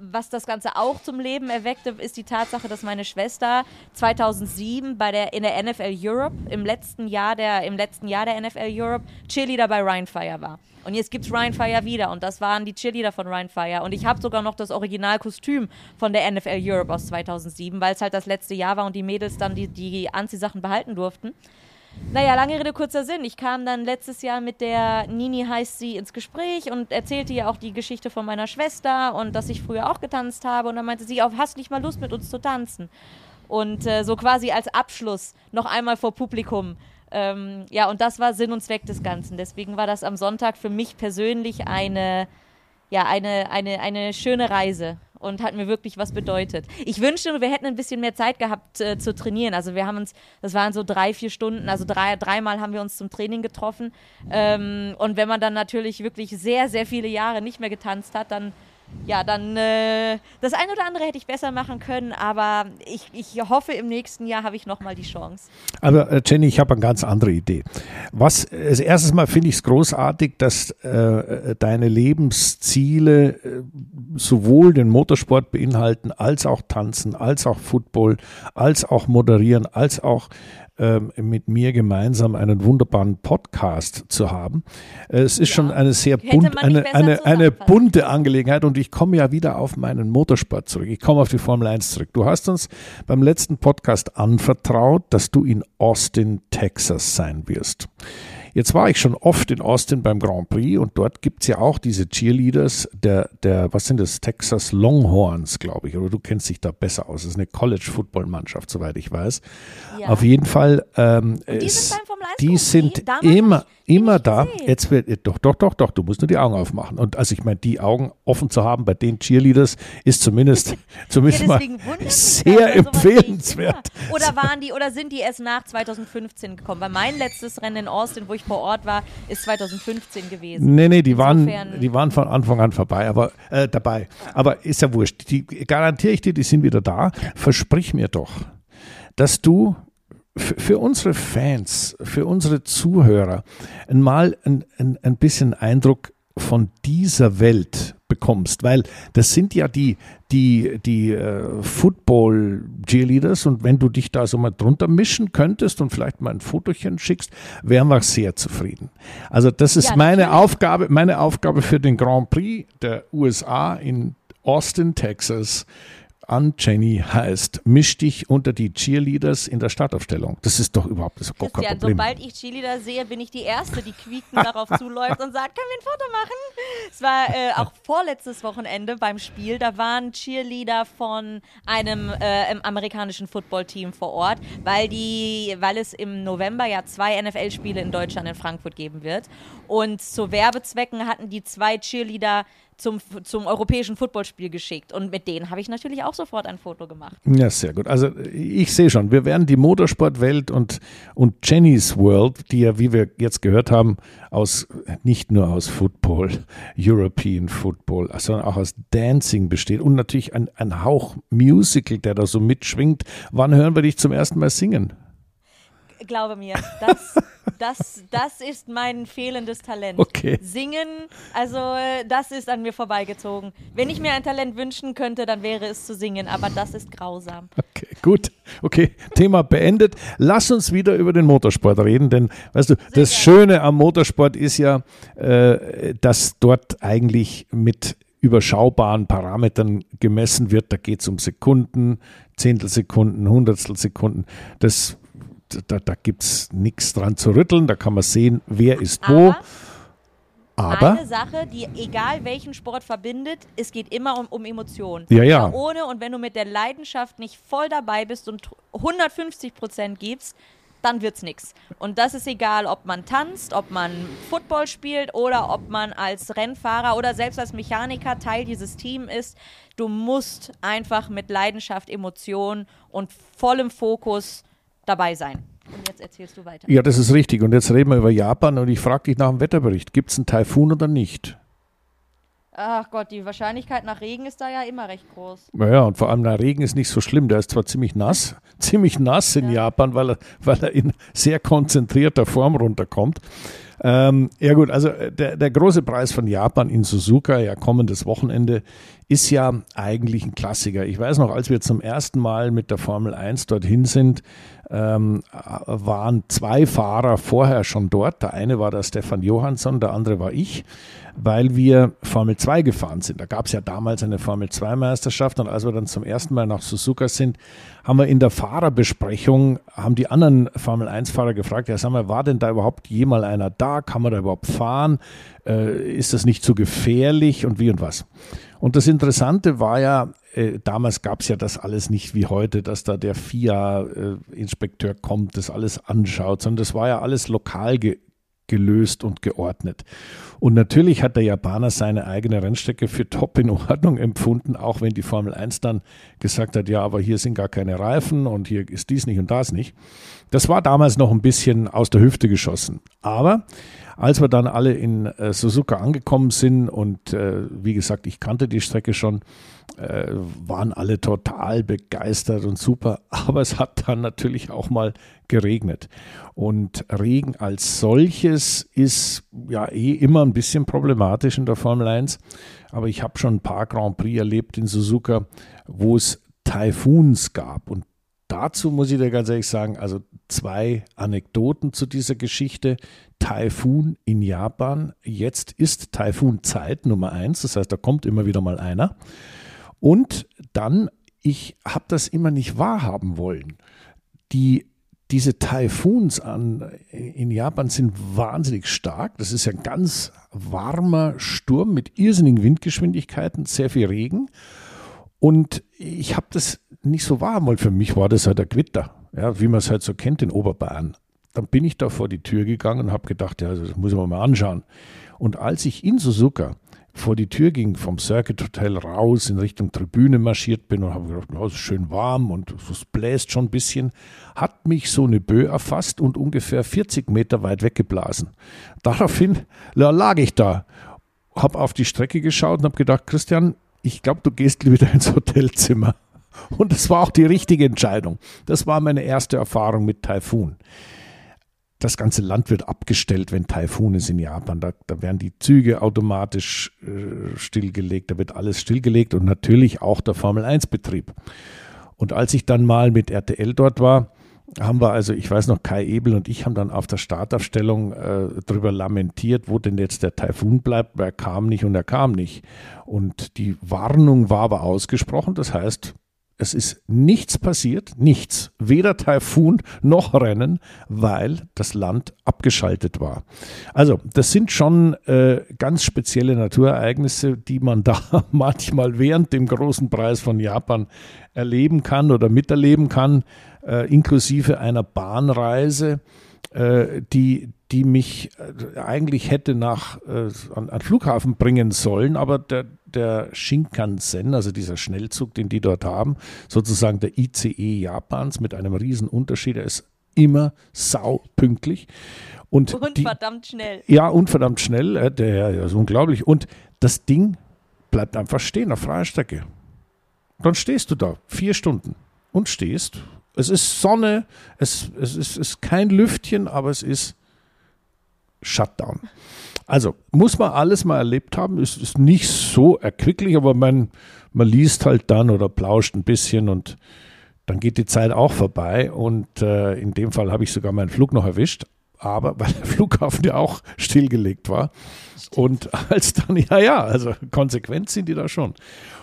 was das Ganze auch zum Leben erweckte, ist die Tatsache, dass meine Schwester 2007 bei der, in der NFL Europe, im letzten Jahr der, im letzten Jahr der NFL Europe, Cheerleader bei Ryan Fire war. Und jetzt gibt es Ryan Fire wieder und das waren die Cheerleader von Ryan Fire. Und ich habe sogar noch das Originalkostüm von der NFL Europe aus 2007, weil es halt das letzte Jahr war und die Mädels dann die, die Anziehsachen behalten durften. Naja, lange Rede, kurzer Sinn. Ich kam dann letztes Jahr mit der Nini heißt sie ins Gespräch und erzählte ihr auch die Geschichte von meiner Schwester und dass ich früher auch getanzt habe. Und dann meinte sie, hast nicht mal Lust mit uns zu tanzen? Und äh, so quasi als Abschluss noch einmal vor Publikum. Ähm, ja, und das war Sinn und Zweck des Ganzen. Deswegen war das am Sonntag für mich persönlich eine, ja, eine, eine, eine schöne Reise und hat mir wirklich was bedeutet. Ich wünschte, wir hätten ein bisschen mehr Zeit gehabt äh, zu trainieren. Also wir haben uns, das waren so drei, vier Stunden, also drei, dreimal haben wir uns zum Training getroffen. Ähm, und wenn man dann natürlich wirklich sehr, sehr viele Jahre nicht mehr getanzt hat, dann ja, dann äh, das eine oder andere hätte ich besser machen können, aber ich, ich hoffe, im nächsten Jahr habe ich nochmal die Chance. Aber äh, Jenny, ich habe eine ganz andere Idee. Was, als erstes Mal finde ich es großartig, dass äh, deine Lebensziele äh, sowohl den Motorsport beinhalten, als auch Tanzen, als auch Football, als auch Moderieren, als auch ähm, mit mir gemeinsam einen wunderbaren Podcast zu haben. Äh, es ist ja. schon eine sehr bunt, eine, eine, eine bunte Angelegenheit und ich komme ja wieder auf meinen Motorsport zurück. Ich komme auf die Formel 1 zurück. Du hast uns beim letzten Podcast anvertraut, dass du in Austin, Texas sein wirst. Jetzt war ich schon oft in Austin beim Grand Prix und dort gibt es ja auch diese Cheerleaders der, der, was sind das, Texas Longhorns, glaube ich, oder du kennst dich da besser aus. Das ist eine College-Football-Mannschaft, soweit ich weiß. Ja. Auf jeden Fall. Ähm, die es, sind, die sind immer, immer da. Jetzt wird, doch, doch, doch, doch, du musst nur die Augen aufmachen. Und also ich meine, die Augen offen zu haben bei den Cheerleaders ist zumindest, zumindest ja, mal sehr empfehlenswert. Oder waren die, oder sind die erst nach 2015 gekommen? Weil mein letztes Rennen in Austin, wo ich vor Ort war, ist 2015 gewesen. Nee, nee, die waren, die waren von Anfang an vorbei, aber äh, dabei. Aber ist ja wurscht. Die garantiere ich dir, die sind wieder da. Versprich mir doch, dass du für unsere Fans, für unsere Zuhörer mal ein, ein, ein bisschen Eindruck von dieser Welt bekommst, weil das sind ja die, die, die äh, Football-Cheerleaders und wenn du dich da so mal drunter mischen könntest und vielleicht mal ein Fotochen schickst, wären wir sehr zufrieden. Also das ist Ja, meine natürlich. Aufgabe, meine Aufgabe für den Grand Prix der USA in Austin, Texas an Jenny heißt, misch dich unter die Cheerleaders in der Startaufstellung. Das ist doch überhaupt das ist gar kein Christian, Problem. sobald ich Cheerleader sehe, bin ich die Erste, die quiekend darauf zuläuft und sagt, können wir ein Foto machen? Es war äh, auch vorletztes Wochenende beim Spiel, da waren Cheerleader von einem äh, amerikanischen Footballteam vor Ort, weil, die, weil es im November ja zwei NFL-Spiele in Deutschland in Frankfurt geben wird. Und zu Werbezwecken hatten die zwei Cheerleader zum, zum europäischen Footballspiel geschickt. Und mit denen habe ich natürlich auch sofort ein Foto gemacht. Ja, sehr gut. Also ich sehe schon, wir werden die Motorsportwelt und, und Jenny's World, die ja, wie wir jetzt gehört haben, aus nicht nur aus Football, European Football, sondern auch aus Dancing besteht und natürlich ein, ein Hauch Musical, der da so mitschwingt. Wann hören wir dich zum ersten Mal singen? Glaube mir, das, das, das ist mein fehlendes Talent. Okay. Singen, also äh, das ist an mir vorbeigezogen. Wenn ich mir ein Talent wünschen könnte, dann wäre es zu singen, aber das ist grausam. Okay, gut. Okay, Thema beendet. Lass uns wieder über den Motorsport reden, denn weißt du, das Schöne am Motorsport ist ja, äh, dass dort eigentlich mit überschaubaren Parametern gemessen wird. Da geht es um Sekunden, Zehntelsekunden, Hundertstelsekunden. Das, da, da gibt es nichts dran zu rütteln. Da kann man sehen, wer ist wo. Aber eine Sache, die egal welchen Sport verbindet, es geht immer um, um Emotionen. Ja, ja. Aber Ohne und wenn du mit der Leidenschaft nicht voll dabei bist und 150 Prozent gibst, dann wird's nix. Und das ist egal, ob man tanzt, ob man Football spielt oder ob man als Rennfahrer oder selbst als Mechaniker Teil dieses Teams ist. Du musst einfach mit Leidenschaft, Emotion und vollem Fokus dabei sein. Und jetzt erzählst du weiter. ja, das ist richtig. Und jetzt reden wir über Japan und ich frage dich nach dem Wetterbericht. Gibt es einen Taifun oder nicht? Ach Gott, die Wahrscheinlichkeit nach Regen ist da ja immer recht groß. Naja, und vor allem der Regen ist nicht so schlimm. Der ist zwar ziemlich nass, ziemlich nass in Japan, weil er, weil er in sehr konzentrierter Form runterkommt. Ähm, ja gut, also äh, der, der große Preis von Japan in Suzuka, ja kommendes Wochenende, ist ja eigentlich ein Klassiker. Ich weiß noch, als wir zum ersten Mal mit der Formel 1 dorthin sind, ähm, waren zwei Fahrer vorher schon dort. Der eine war der Stefan Johansson, der andere war ich, weil wir Formel 2 gefahren sind. Da gab es ja damals eine Formel 2 Meisterschaft und als wir dann zum ersten Mal nach Suzuka sind, haben wir in der Fahrerbesprechung, haben die anderen Formel 1 Fahrer gefragt, ja sag mal, war denn da überhaupt jemals einer da? Kann man da überhaupt fahren? Äh, ist das nicht zu gefährlich und wie und was? Und das Interessante war ja, äh, damals gab es ja das alles nicht wie heute, dass da der FIA-Inspekteur kommt, das alles anschaut, sondern das war ja alles lokal ge gelöst und geordnet. Und natürlich hat der Japaner seine eigene Rennstrecke für top in Ordnung empfunden, auch wenn die Formel 1 dann gesagt hat, ja, aber hier sind gar keine Reifen und hier ist dies nicht und das nicht. Das war damals noch ein bisschen aus der Hüfte geschossen. Aber als wir dann alle in äh, Suzuka angekommen sind und äh, wie gesagt, ich kannte die Strecke schon, äh, waren alle total begeistert und super. Aber es hat dann natürlich auch mal geregnet. Und Regen als solches ist ja eh immer ein bisschen problematisch in der Formel 1. Aber ich habe schon ein paar Grand Prix erlebt in Suzuka, wo es Taifuns gab. Und dazu muss ich dir ganz ehrlich sagen, also zwei Anekdoten zu dieser Geschichte. Taifun in Japan. Jetzt ist Taifun-Zeit Nummer eins. Das heißt, da kommt immer wieder mal einer. Und dann, ich habe das immer nicht wahrhaben wollen. Die, diese Taifuns an, in Japan sind wahnsinnig stark. Das ist ja ein ganz warmer Sturm mit irrsinnigen Windgeschwindigkeiten, sehr viel Regen. Und ich habe das nicht so wahrhaben wollen. Für mich war das halt ein Gewitter, ja, wie man es halt so kennt in Oberbayern. Dann bin ich da vor die Tür gegangen und habe gedacht, ja, das muss man mal anschauen. Und als ich in Suzuka vor die Tür ging, vom Circuit Hotel raus in Richtung Tribüne marschiert bin und habe gedacht, oh, es ist schön warm und es bläst schon ein bisschen, hat mich so eine Böe erfasst und ungefähr 40 Meter weit weggeblasen. Daraufhin lag ich da, habe auf die Strecke geschaut und habe gedacht, Christian, ich glaube, du gehst wieder ins Hotelzimmer. Und das war auch die richtige Entscheidung. Das war meine erste Erfahrung mit Taifun. das ganze Land wird abgestellt, wenn Taifun ist in Japan. Da, da werden die Züge automatisch äh, stillgelegt, da wird alles stillgelegt und natürlich auch der Formel-1-Betrieb. Und als ich dann mal mit RTL dort war, haben wir also, ich weiß noch, Kai Ebel und ich haben dann auf der Startaufstellung äh, darüber lamentiert, wo denn jetzt der Taifun bleibt. Er kam nicht und er kam nicht. Und die Warnung war aber ausgesprochen. Das heißt, es ist nichts passiert, nichts, weder Taifun noch Rennen, weil das Land abgeschaltet war. Also, das sind schon äh, ganz spezielle Naturereignisse, die man da manchmal während dem großen Preis von Japan erleben kann oder miterleben kann, äh, inklusive einer Bahnreise, äh, die, die mich äh, eigentlich hätte nach äh, an, an Flughafen bringen sollen, aber der, der Shinkansen, also dieser Schnellzug, den die dort haben, sozusagen der ICE Japans mit einem riesen Unterschied, er ist immer sau pünktlich. Und, und die, verdammt schnell. Ja, und verdammt schnell, äh, der ja, ist unglaublich. Und das Ding bleibt einfach stehen auf freier Strecke. Dann stehst du da, vier Stunden und stehst. Es ist Sonne, es, es, ist, es ist kein Lüftchen, aber es ist Shutdown. Also muss man alles mal erlebt haben. Es ist nicht so erquicklich, aber man, man liest halt dann oder plauscht ein bisschen und dann geht die Zeit auch vorbei. Und äh, in dem Fall habe ich sogar meinen Flug noch erwischt, aber weil der Flughafen ja auch stillgelegt war. Und als dann, ja, ja, also konsequent sind die da schon.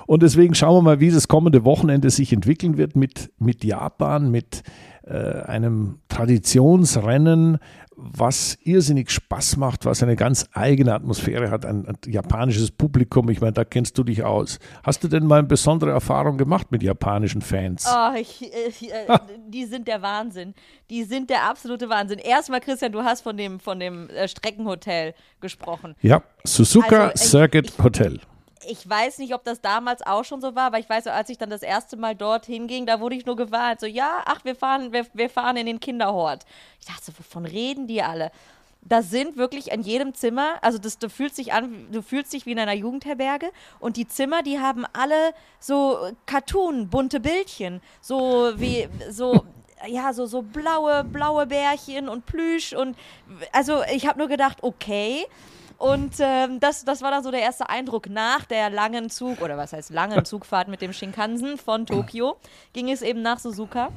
Und deswegen schauen wir mal, wie das kommende Wochenende sich entwickeln wird mit, mit Japan, mit äh, einem Traditionsrennen, was irrsinnig Spaß macht, was eine ganz eigene Atmosphäre hat, ein, ein, japanisches Publikum. Ich meine, da kennst du dich aus. Hast du denn mal eine besondere Erfahrung gemacht mit japanischen Fans? Oh, ich, ich, äh, die sind der Wahnsinn. Die sind der absolute Wahnsinn. Erstmal, Christian, du hast von dem, von dem äh, Streckenhotel gesprochen. Ja, Suzuka also, Circuit Hotel ich weiß nicht, ob das damals auch schon so war, aber ich weiß, als ich dann das erste Mal dorthin ging, da wurde ich nur gewarnt. So, ja, ach, wir fahren, wir, wir fahren in den Kinderhort. Ich dachte, wovon reden die alle? Da sind wirklich in jedem Zimmer, also das, du fühlst dich an, du fühlst dich wie in einer Jugendherberge und die Zimmer, die haben alle so Cartoon, bunte Bildchen, so wie, so, ja, so, so blaue, blaue Bärchen und Plüsch und also ich habe nur gedacht, okay, und ähm, das, das war dann so der erste Eindruck. Nach der langen Zug, oder was heißt langen Zugfahrt mit dem Shinkansen von Tokio, ging es eben nach Suzuka.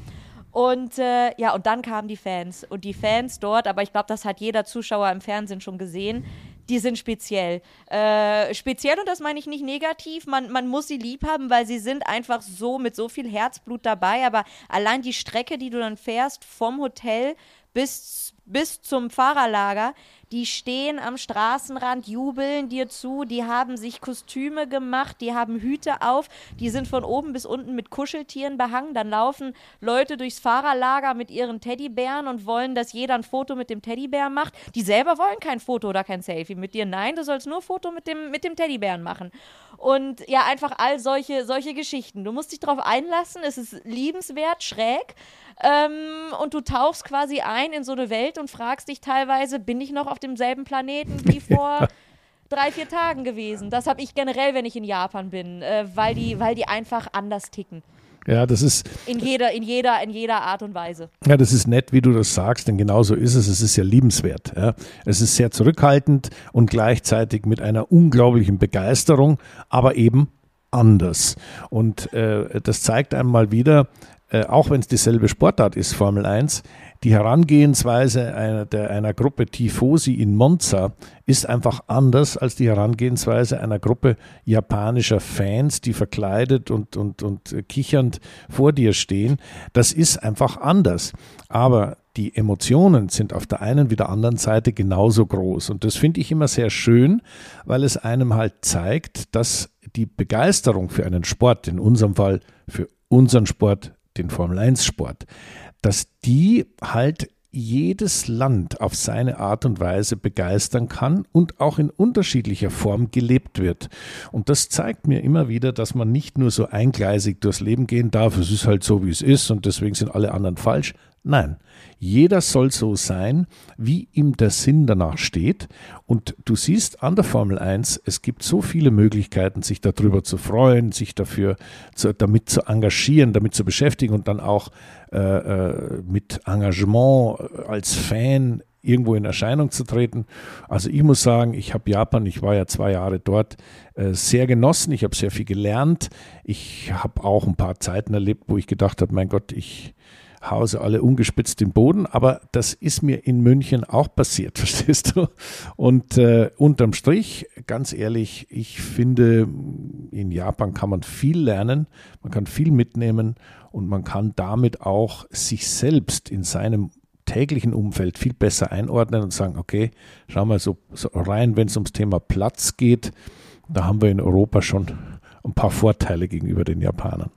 Und äh, ja, und dann kamen die Fans. Und die Fans dort, aber ich glaube, das hat jeder Zuschauer im Fernsehen schon gesehen, die sind speziell. Äh, speziell, und das meine ich nicht negativ, man, man muss sie lieb haben, weil sie sind einfach so mit so viel Herzblut dabei. Aber allein die Strecke, die du dann fährst vom Hotel bis, bis zum Fahrerlager, die stehen am Straßenrand, jubeln dir zu, die haben sich Kostüme gemacht, die haben Hüte auf, die sind von oben bis unten mit Kuscheltieren behangen. Dann laufen Leute durchs Fahrerlager mit ihren Teddybären und wollen, dass jeder ein Foto mit dem Teddybären macht. Die selber wollen kein Foto oder kein Selfie mit dir. Nein, du sollst nur Foto mit dem, mit dem Teddybären machen. Und ja, einfach all solche, solche Geschichten. Du musst dich darauf einlassen, es ist liebenswert, schräg. Ähm, und du tauchst quasi ein in so eine Welt und fragst dich teilweise, bin ich noch auf demselben Planeten wie vor drei, vier Tagen gewesen? Das habe ich generell, wenn ich in Japan bin, äh, weil, die, weil die einfach anders ticken. Ja, das ist. In jeder, in jeder, in jeder Art und Weise. Ja, das ist nett, wie du das sagst, denn genau so ist es. Es ist ja liebenswert. Ja. Es ist sehr zurückhaltend und gleichzeitig mit einer unglaublichen Begeisterung, aber eben anders. Und äh, das zeigt einmal wieder, äh, auch wenn es dieselbe Sportart ist, Formel 1, die Herangehensweise einer, der, einer Gruppe Tifosi in Monza ist einfach anders als die Herangehensweise einer Gruppe japanischer Fans, die verkleidet und, und, und kichernd vor dir stehen. Das ist einfach anders. Aber die Emotionen sind auf der einen wie der anderen Seite genauso groß. Und das finde ich immer sehr schön, weil es einem halt zeigt, dass die Begeisterung für einen Sport, in unserem Fall für unseren Sport, den Formel-1-Sport, dass die halt jedes Land auf seine Art und Weise begeistern kann und auch in unterschiedlicher Form gelebt wird. Und das zeigt mir immer wieder, dass man nicht nur so eingleisig durchs Leben gehen darf, es ist halt so, wie es ist und deswegen sind alle anderen falsch. Nein, jeder soll so sein, wie ihm der Sinn danach steht. Und du siehst an der Formel 1, es gibt so viele Möglichkeiten, sich darüber zu freuen, sich dafür zu, damit zu engagieren, damit zu beschäftigen und dann auch äh, äh mit Engagement als Fan irgendwo in Erscheinung zu treten. Also ich muss sagen, ich habe Japan, ich war ja zwei Jahre dort, äh, sehr genossen. Ich habe sehr viel gelernt. Ich habe auch ein paar Zeiten erlebt, wo ich gedacht habe, mein Gott, ich Hause alle ungespitzt im Boden, aber das ist mir in München auch passiert, verstehst du? Und äh, unterm Strich, ganz ehrlich, ich finde, in Japan kann man viel lernen, man kann viel mitnehmen und man kann damit auch sich selbst in seinem täglichen Umfeld viel besser einordnen und sagen, okay, schau mal so, so rein, wenn es ums Thema Platz geht, da haben wir in Europa schon ein paar Vorteile gegenüber den Japanern.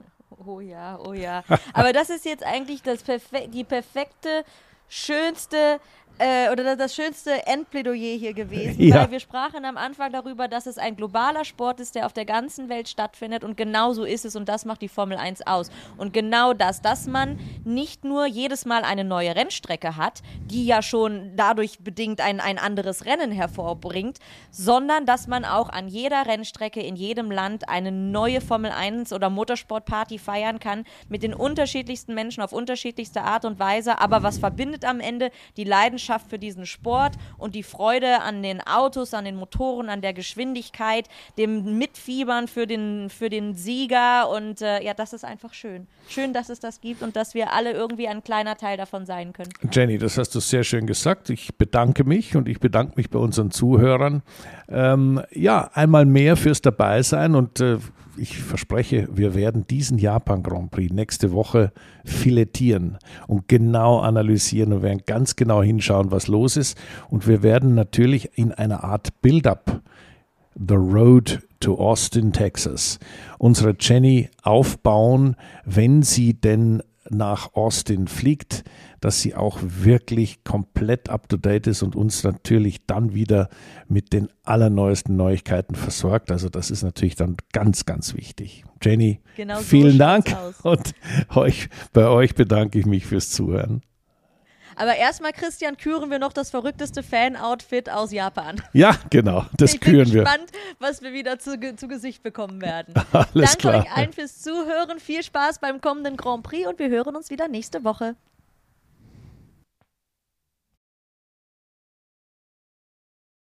Oh ja, oh ja. Aber das ist jetzt eigentlich das perfe die perfekte, schönste äh, oder das schönste Endplädoyer hier gewesen, ja. weil wir sprachen am Anfang darüber, dass es ein globaler Sport ist, der auf der ganzen Welt stattfindet und genau so ist es und das macht die Formel 1 aus. Und genau das, dass man nicht nur jedes Mal eine neue Rennstrecke hat, die ja schon dadurch bedingt ein, ein anderes Rennen hervorbringt, sondern dass man auch an jeder Rennstrecke in jedem Land eine neue Formel 1 oder Motorsportparty feiern kann mit den unterschiedlichsten Menschen auf unterschiedlichste Art und Weise. Aber was verbindet am Ende die Leidenschaft Leidenschaft für diesen Sport und die Freude an den Autos, an den Motoren, an der Geschwindigkeit, dem Mitfiebern für den, für den Sieger. Und äh, ja, das ist einfach schön. Schön, dass es das gibt und dass wir alle irgendwie ein kleiner Teil davon sein können. Jenny, das hast du sehr schön gesagt. Ich bedanke mich und ich bedanke mich bei unseren Zuhörern. Ähm, ja, einmal mehr fürs Dabeisein und äh, ich verspreche, wir werden diesen Japan Grand Prix nächste Woche filetieren und genau analysieren und werden ganz genau hinschauen, was los ist. Und wir werden natürlich in einer Art Build-up The Road to Austin, Texas, unsere Jenny aufbauen, wenn sie denn nach Austin fliegt, dass sie auch wirklich komplett up-to-date ist und uns natürlich dann wieder mit den allerneuesten Neuigkeiten versorgt. Also das ist natürlich dann ganz, ganz wichtig. Jenny, genau vielen so Dank und euch, bei euch bedanke ich mich fürs Zuhören. Aber erstmal, Christian, küren wir noch das verrückteste Fan-Outfit aus Japan. Ja, genau, das ich küren wir. Ich bin gespannt, was wir wieder zu, zu Gesicht bekommen werden. Alles Danke klar. euch allen fürs Zuhören. Viel Spaß beim kommenden Grand Prix und wir hören uns wieder nächste Woche.